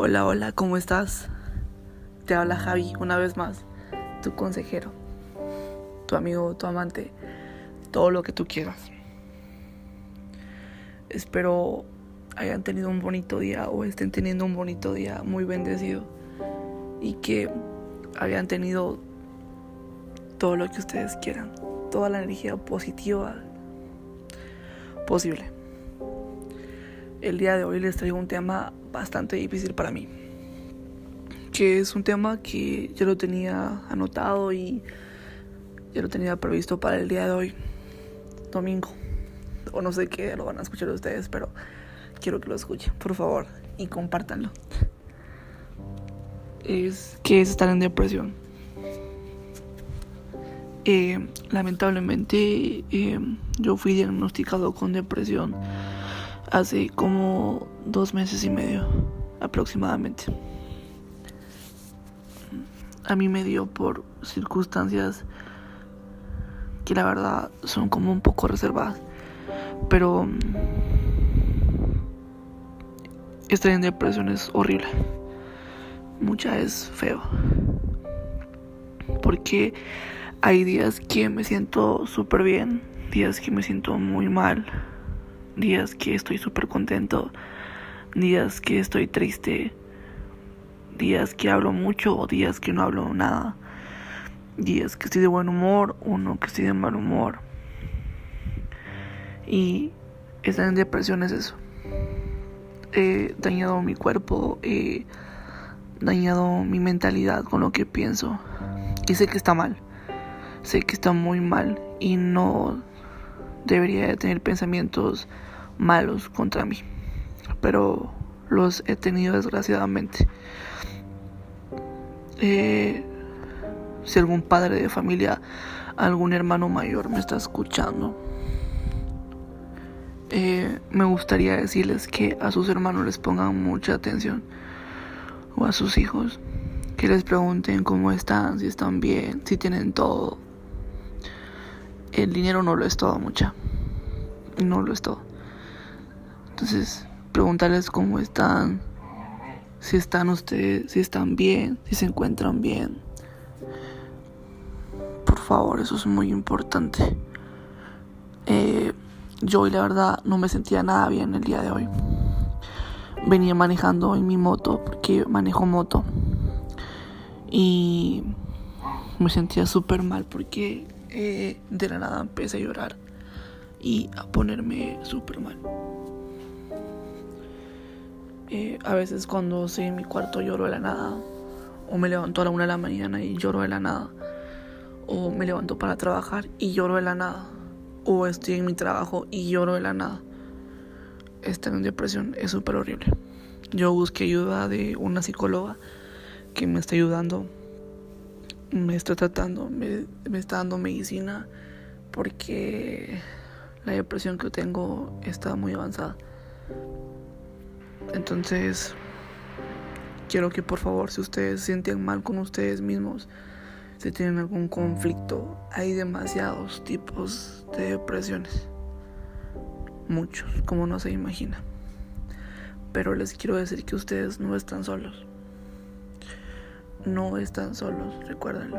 Hola, hola, ¿cómo estás? Te habla Javi una vez más, tu consejero, tu amigo, tu amante, todo lo que tú quieras. Espero hayan tenido un bonito día o estén teniendo un bonito día muy bendecido y que hayan tenido todo lo que ustedes quieran, toda la energía positiva posible. El día de hoy les traigo un tema bastante difícil para mí, que es un tema que yo lo tenía anotado y ya lo tenía previsto para el día de hoy, domingo, o no sé qué lo van a escuchar ustedes, pero quiero que lo escuchen, por favor, y compártanlo. Es que es estar en depresión. Eh, lamentablemente eh, yo fui diagnosticado con depresión hace como dos meses y medio aproximadamente. A mí me dio por circunstancias que la verdad son como un poco reservadas. Pero estar en depresión es horrible. Mucha es feo. Porque hay días que me siento súper bien, días que me siento muy mal, días que estoy súper contento, días que estoy triste, días que hablo mucho o días que no hablo nada, días que estoy de buen humor, uno que estoy de mal humor. Y estar en depresión es eso. He dañado mi cuerpo, he dañado mi mentalidad con lo que pienso. Y sé que está mal sé que está muy mal y no debería tener pensamientos malos contra mí, pero los he tenido desgraciadamente. Eh, si algún padre de familia, algún hermano mayor me está escuchando, eh, me gustaría decirles que a sus hermanos les pongan mucha atención o a sus hijos, que les pregunten cómo están, si están bien, si tienen todo, el dinero no lo es todo, mucha. No lo es todo. Entonces, preguntarles cómo están, si están ustedes, si están bien, si se encuentran bien. Por favor, eso es muy importante. Eh, yo hoy la verdad no me sentía nada bien el día de hoy. Venía manejando en mi moto, porque manejo moto. Y me sentía súper mal porque eh, de la nada empecé a llorar y a ponerme súper mal. A veces cuando estoy en mi cuarto lloro de la nada, o me levanto a la una de la mañana y lloro de la nada, o me levanto para trabajar y lloro de la nada, o estoy en mi trabajo y lloro de la nada. Estar en depresión es súper horrible. Yo busqué ayuda de una psicóloga que me está ayudando me está tratando, me, está dando medicina porque la depresión que tengo está muy avanzada. Entonces, quiero que por favor, si ustedes se sienten mal con ustedes mismos, si tienen algún conflicto, hay demasiados tipos de depresiones. Muchos, como no se imagina. Pero les quiero decir que ustedes no están solos no están solos, recuérdenlo.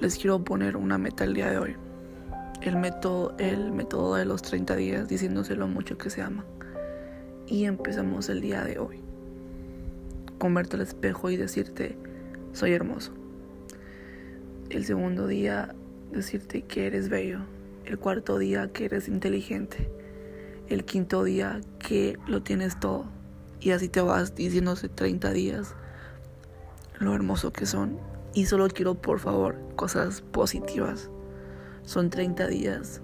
Les quiero poner una meta el día de hoy. El método, el método de los 30 días diciéndose lo mucho que se ama. Y empezamos el día de hoy. Con verte al espejo y decirte, soy hermoso. El segundo día, decirte que eres bello. El cuarto día, que eres inteligente. El quinto día, que lo tienes todo. Y así te vas diciéndose 30 días lo hermoso que son. Y solo quiero, por favor, cosas positivas. Son 30 días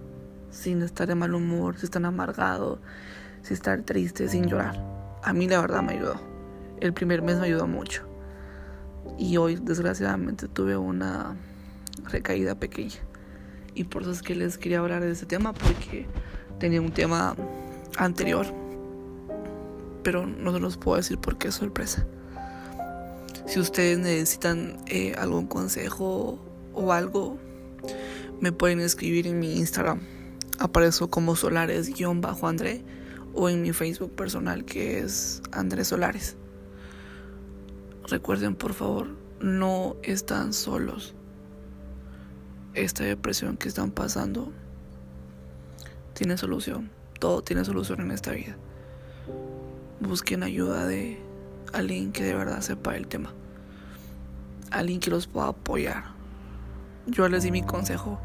sin estar de mal humor, sin estar amargado, sin estar triste, sin llorar. A mí la verdad me ayudó. El primer mes me ayudó mucho. Y hoy desgraciadamente tuve una recaída pequeña. Y por eso es que les quería hablar de ese tema porque tenía un tema anterior. Pero no se los puedo decir porque es sorpresa. Si ustedes necesitan eh, algún consejo o algo, me pueden escribir en mi Instagram, aparezco como Solares-André o en mi Facebook personal que es Andrés Solares. Recuerden por favor, no están solos. Esta depresión que están pasando tiene solución. Todo tiene solución en esta vida. Busquen ayuda de alguien que de verdad sepa el tema. Alguien que los pueda apoyar. Yo les di mi consejo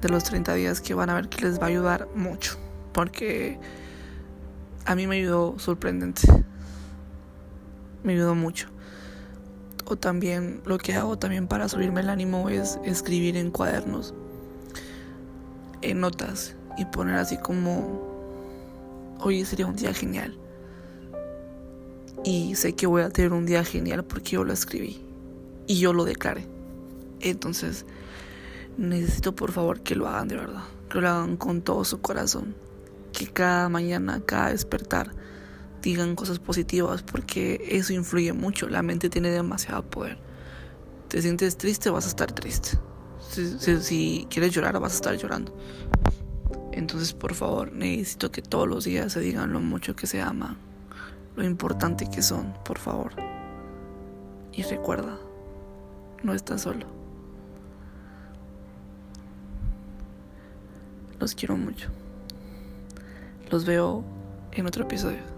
de los 30 días que van a ver que les va a ayudar mucho. Porque a mí me ayudó sorprendente. Me ayudó mucho. O también lo que hago también para subirme el ánimo es escribir en cuadernos, en notas y poner así como, hoy sería un día genial. Y sé que voy a tener un día genial porque yo lo escribí y yo lo declaré. Entonces, necesito por favor que lo hagan de verdad, que lo hagan con todo su corazón, que cada mañana, cada despertar, digan cosas positivas porque eso influye mucho, la mente tiene demasiado poder. Te sientes triste, vas a estar triste. Si, quieres llorar, vas a estar llorando. Entonces, por favor, necesito que todos los días se digan lo mucho que se aman, lo importante que son, por favor. Y recuerda, no estás solo. Los quiero mucho. Los veo en otro episodio.